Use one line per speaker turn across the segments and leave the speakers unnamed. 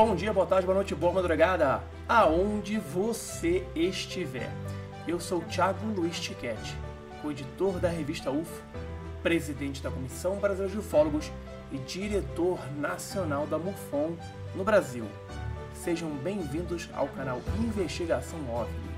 Bom dia, boa tarde, boa noite, boa madrugada, aonde você estiver. Eu sou Thiago Luiz Tiquete, co-editor da revista UFO, presidente da Comissão Brasileira de Ufólogos e diretor nacional da MUFON no Brasil. Sejam bem-vindos ao canal Investigação OVNI.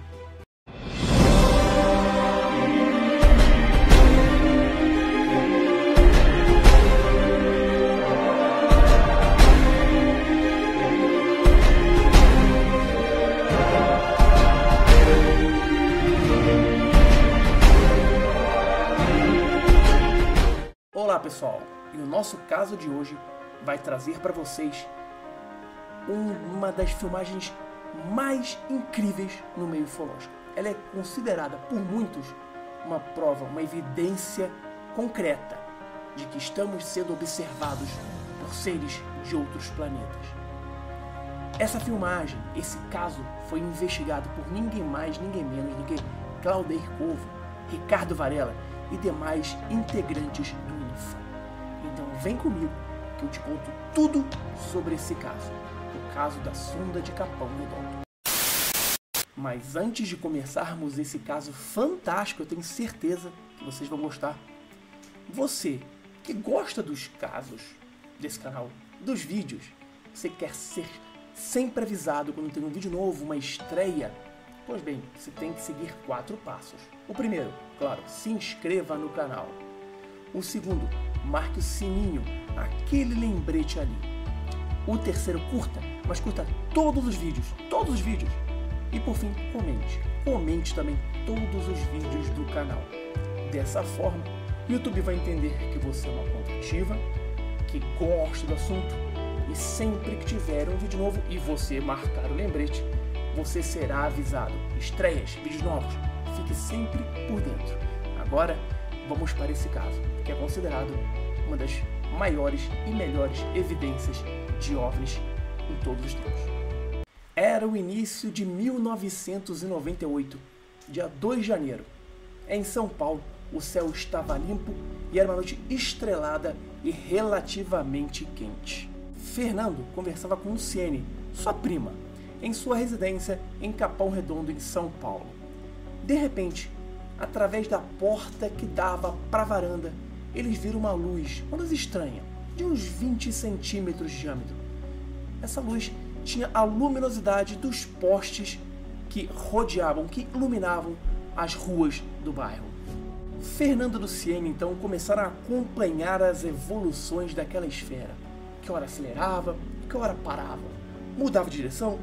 Pessoal, e o nosso caso de hoje vai trazer para vocês um- uma das filmagens mais incríveis no meio ufológico. Ela é considerada por muitos uma prova, uma evidência concreta de que estamos sendo observados por seres de outros planetas. Essa filmagem, esse caso, foi investigado por ninguém mais, ninguém menos do que Claudir Corvo, Ricardo Varela e demais integrantes do INFA. Vem comigo que eu te conto tudo sobre esse caso, o caso da sonda de Capão Redondo. Mas antes de começarmos esse caso fantástico, eu tenho certeza que vocês vão gostar. Você que gosta dos casos desse canal, dos vídeos, você quer ser sempre avisado quando tem um vídeo novo, uma estreia, pois bem, você tem que seguir quatro passos. O primeiro, claro, se inscreva no canal. O segundo, marque o sininho, aquele lembrete ali. O terceiro, curta, mas curta todos os vídeos, todos os vídeos. E por fim, comente. Comente também todos os vídeos do canal. Dessa forma, o YouTube vai entender que você é uma conta ativa, que gosta do assunto e sempre que tiver um vídeo novo e você marcar o lembrete, você será avisado. Estreias, vídeos novos, fique sempre por dentro. Agora, vamos para esse caso, que é considerado uma das maiores e melhores evidências de OVNIs em todos os tempos. Era o início de 1998, dia 2 de janeiro. Em São Paulo, o céu estava limpo e era uma noite estrelada e relativamente quente. Fernando conversava com Luciene, sua prima, em sua residência em Capão Redondo, em São Paulo. De repente, através da porta que dava para a varanda, eles viram uma luz, uma luz estranha, de uns 20 centímetros de diâmetro. Essa luz tinha a luminosidade dos postes que rodeavam, que iluminavam as ruas do bairro. Fernando e Luciene então começaram a acompanhar as evoluções daquela esfera, que ora acelerava, que ora parava, mudava de direção,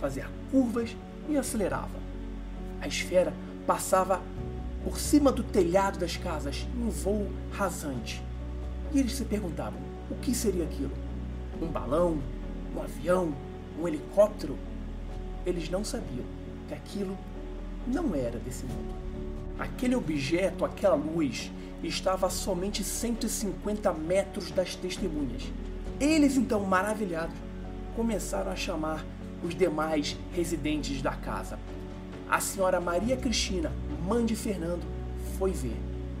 fazia curvas e acelerava. A esfera passava por cima do telhado das casas em um voo rasante. E eles se perguntavam: o que seria aquilo? Um balão? Um avião? Um helicóptero? Eles não sabiam que aquilo não era desse mundo. Aquele objeto, aquela luz, estava a somente 150 metros das testemunhas. Eles, então, maravilhados, começaram a chamar os demais residentes da casa. A senhora Maria Cristina, mãe de Fernando, foi ver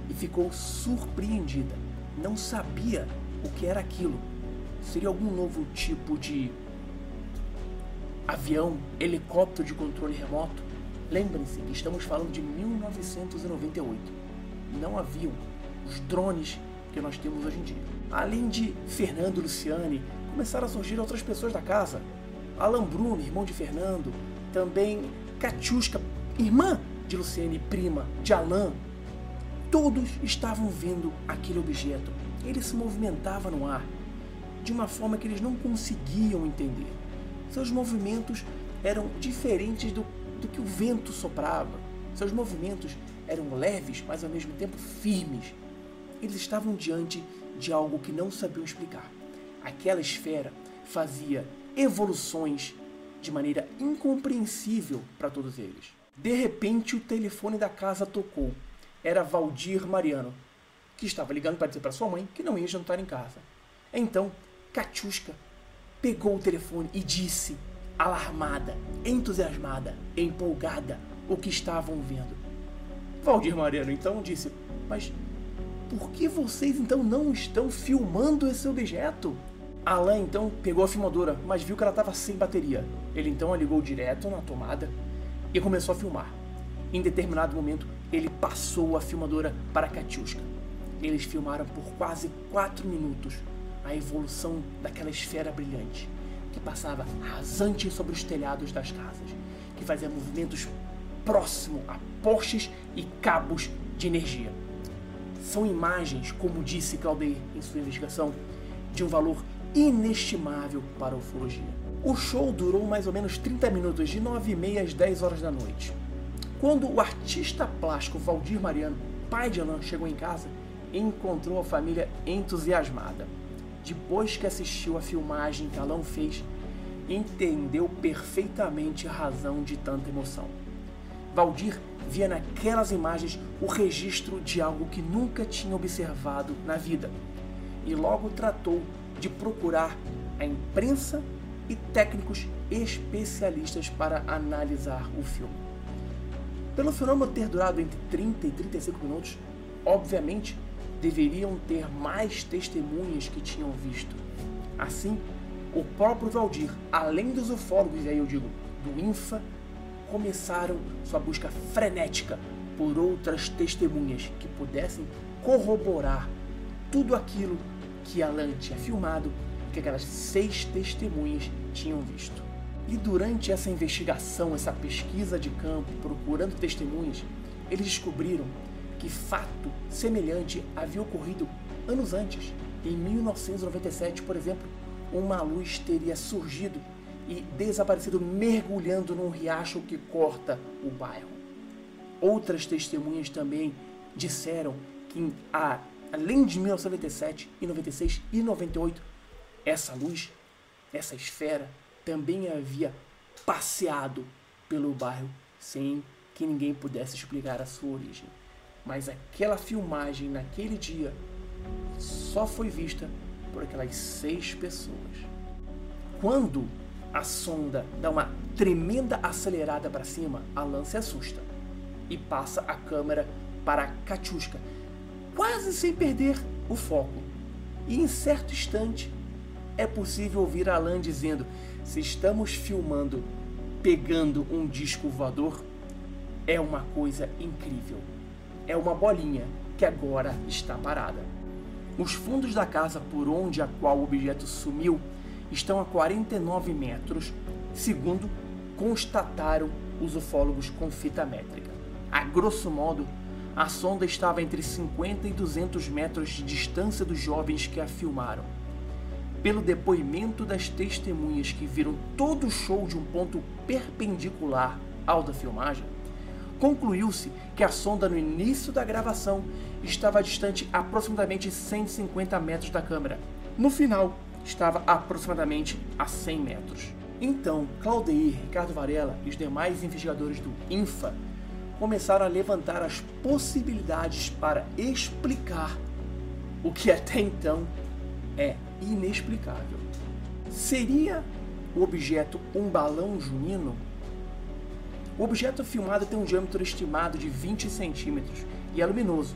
e ficou surpreendida. Não sabia o que era aquilo. Seria algum novo tipo de avião, helicóptero de controle remoto? Lembrem-se que estamos falando de 1998. Não haviam os drones que nós temos hoje em dia. Além de Fernando e Luciane, começaram a surgir outras pessoas da casa. Alan Bruno, irmão de Fernando, também Katiuska, irmã de Luciane, prima de Alan. Todos estavam vendo aquele objeto. Ele se movimentava no ar de uma forma que eles não conseguiam entender. Seus movimentos eram diferentes do, do que o vento soprava. Seus movimentos eram leves, mas ao mesmo tempo firmes. Eles estavam diante de algo que não sabiam explicar. Aquela esfera fazia evoluções de maneira incompreensível para todos eles. De repente, o telefone da casa tocou. Era Valdir Mariano, que estava ligando para dizer para sua mãe que não ia jantar em casa. Então, Katiuska pegou o telefone e disse, alarmada, entusiasmada, empolgada, o que estavam vendo. Valdir Mariano então disse: Mas por que vocês então não estão filmando esse objeto? Alan então pegou a filmadora, mas viu que ela estava sem bateria. Ele então a ligou direto na tomada e começou a filmar. Em determinado momento, ele passou a filmadora para Katiuska. Eles filmaram por quase 4 minutos a evolução daquela esfera brilhante que passava rasante sobre os telhados das casas, que fazia movimentos próximo a postes e cabos de energia. São imagens, como disse Claudeir em sua investigação, de um valor inestimável para a ufologia. O show durou mais ou menos 30 minutos, de 9 e meia às 10 horas da noite. Quando o artista plástico Valdir Mariano, pai de Alain, chegou em casa, encontrou a família entusiasmada. Depois que assistiu a filmagem que Alain fez, entendeu perfeitamente a razão de tanta emoção. Valdir via naquelas imagens o registro de algo que nunca tinha observado na vida e logo tratou de procurar a imprensa e técnicos especialistas para analisar o filme. Pelo fenômeno ter durado entre 30 e 35 minutos, obviamente deveriam ter mais testemunhas que tinham visto. Assim, o próprio Valdir, além dos ufólogos, e aí eu digo, do INFA, começaram sua busca frenética por outras testemunhas que pudessem corroborar tudo aquilo que Alan tinha filmado e que aquelas seis testemunhas tinham visto. E durante essa investigação, essa pesquisa de campo, procurando testemunhas, eles descobriram que fato semelhante havia ocorrido anos antes. Em 1997, por exemplo, uma luz teria surgido e desaparecido mergulhando num riacho que corta o bairro. Outras testemunhas também disseram que, além de 1997 e 96 e 98, essa luz, essa esfera, também havia passeado pelo bairro sem que ninguém pudesse explicar a sua origem. Mas aquela filmagem naquele dia só foi vista por aquelas seis pessoas. Quando a sonda dá uma tremenda acelerada para cima, Alan se assusta e passa a câmera para Katiuska, quase sem perder o foco. E em certo instante é possível ouvir Alan dizendo: Se estamos filmando pegando um disco voador, é uma coisa incrível. É uma bolinha que agora está parada. Os fundos da casa por onde a qual o objeto sumiu estão a 49 metros, segundo constataram os ufólogos com fita métrica. A grosso modo, a sonda estava entre 50 e 200 metros de distância dos jovens que a filmaram. Pelo depoimento das testemunhas que viram todo o show de um ponto perpendicular ao da filmagem, concluiu-se que a sonda no início da gravação estava distante aproximadamente 150 metros da câmera. No final, estava aproximadamente a 100 metros. Então, Claudeir, Ricardo Varela e os demais investigadores do INFA começaram a levantar as possibilidades para explicar o que até então é inexplicável. Seria o objeto um balão junino o objeto filmado tem um diâmetro estimado de 20 centímetros e é luminoso,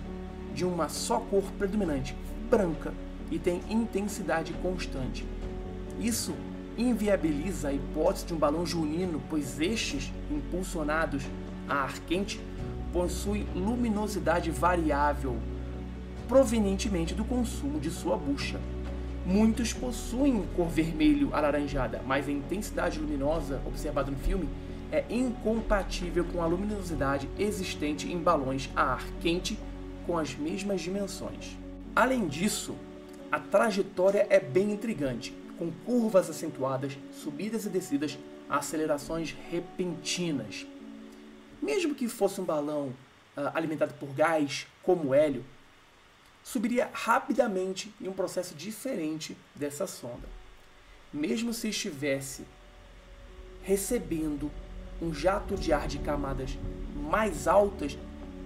de uma só cor predominante, branca, e tem intensidade constante. Isso inviabiliza a hipótese de um balão junino, pois estes, impulsionados a ar quente, possuem luminosidade variável, provenientemente do consumo de sua bucha. Muitos possuem cor vermelho alaranjada, mas a intensidade luminosa observada no filme é incompatível com a luminosidade existente em balões a ar quente com as mesmas dimensões. Além disso, a trajetória é bem intrigante, com curvas acentuadas, subidas e descidas, acelerações repentinas. Mesmo que fosse um balão uh, alimentado por gás, como o hélio, subiria rapidamente em um processo diferente dessa sonda. Mesmo se estivesse recebendo um jato de ar de camadas mais altas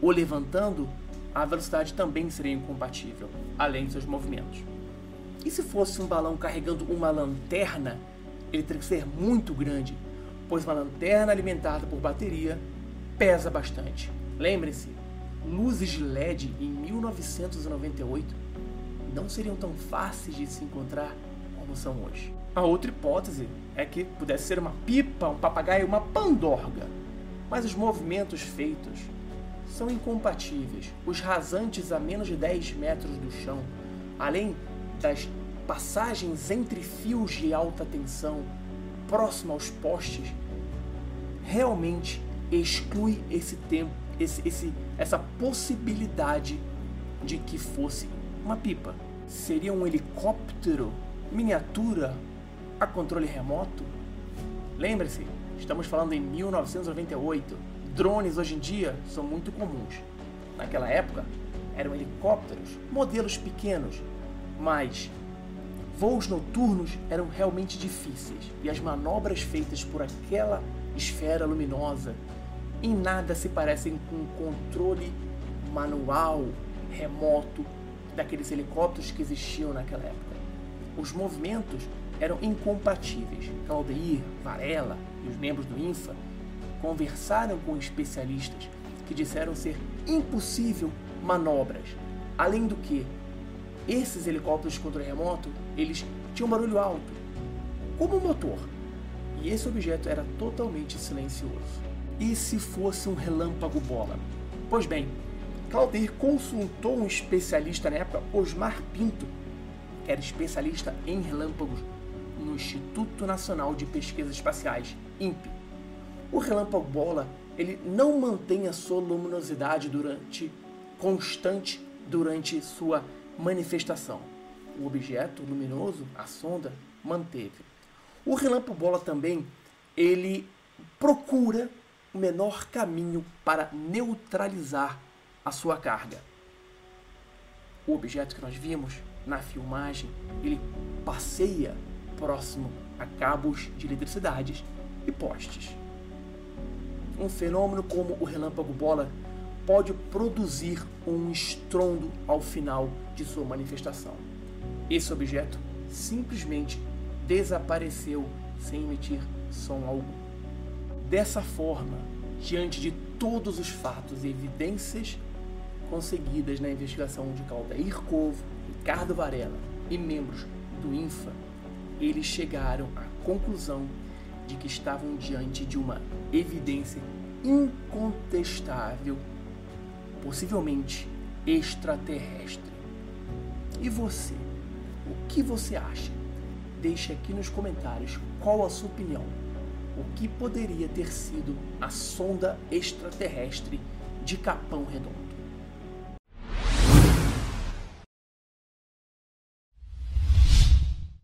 o levantando, a velocidade também seria incompatível, além de seus movimentos. E se fosse um balão carregando uma lanterna, ele teria que ser muito grande, pois uma lanterna alimentada por bateria pesa bastante. Lembre-se, luzes de LED em 1998 não seriam tão fáceis de se encontrar como são hoje. A outra hipótese é que pudesse ser uma pipa, um papagaio, uma pandorga. Mas os movimentos feitos são incompatíveis. Os rasantes a menos de 10 metros do chão, além das passagens entre fios de alta tensão próximo aos postes, realmente exclui esse tempo, esse, esse, essa possibilidade de que fosse uma pipa. Seria um helicóptero miniatura a controle remoto? Lembre-se, estamos falando em 1998. Drones hoje em dia são muito comuns. Naquela época, eram helicópteros, modelos pequenos, mas voos noturnos eram realmente difíceis e as manobras feitas por aquela esfera luminosa em nada se parecem com o controle manual, remoto daqueles helicópteros que existiam naquela época. Os movimentos eram incompatíveis. Caldeir, Varela e os membros do INFA conversaram com especialistas que disseram ser impossível manobras. Além do que, esses helicópteros de controle remoto, eles tinham barulho alto, como um motor. E esse objeto era totalmente silencioso. E se fosse um relâmpago bola? Pois bem, Claudir consultou um especialista na época, Osmar Pinto, que era especialista em relâmpagos no Instituto Nacional de Pesquisas Espaciais, INPE. O relâmpago bola ele não mantém a sua luminosidade durante constante durante sua manifestação. O objeto luminoso, a sonda, manteve. O relâmpago bola também ele procura o menor caminho para neutralizar a sua carga. O objeto que nós vimos na filmagem, ele passeia próximo a cabos de eletricidade e postes. Um fenômeno como o relâmpago bola pode produzir um estrondo ao final de sua manifestação. Esse objeto simplesmente desapareceu sem emitir som algum. Dessa forma, diante de todos os fatos e evidências conseguidas na investigação de Caldair Covo, Ricardo Varela e membros do INFA, eles chegaram à conclusão de que estavam diante de uma evidência incontestável, possivelmente extraterrestre. E você? O que você acha? Deixe aqui nos comentários qual a sua opinião. O que poderia ter sido a sonda extraterrestre de Capão Redondo?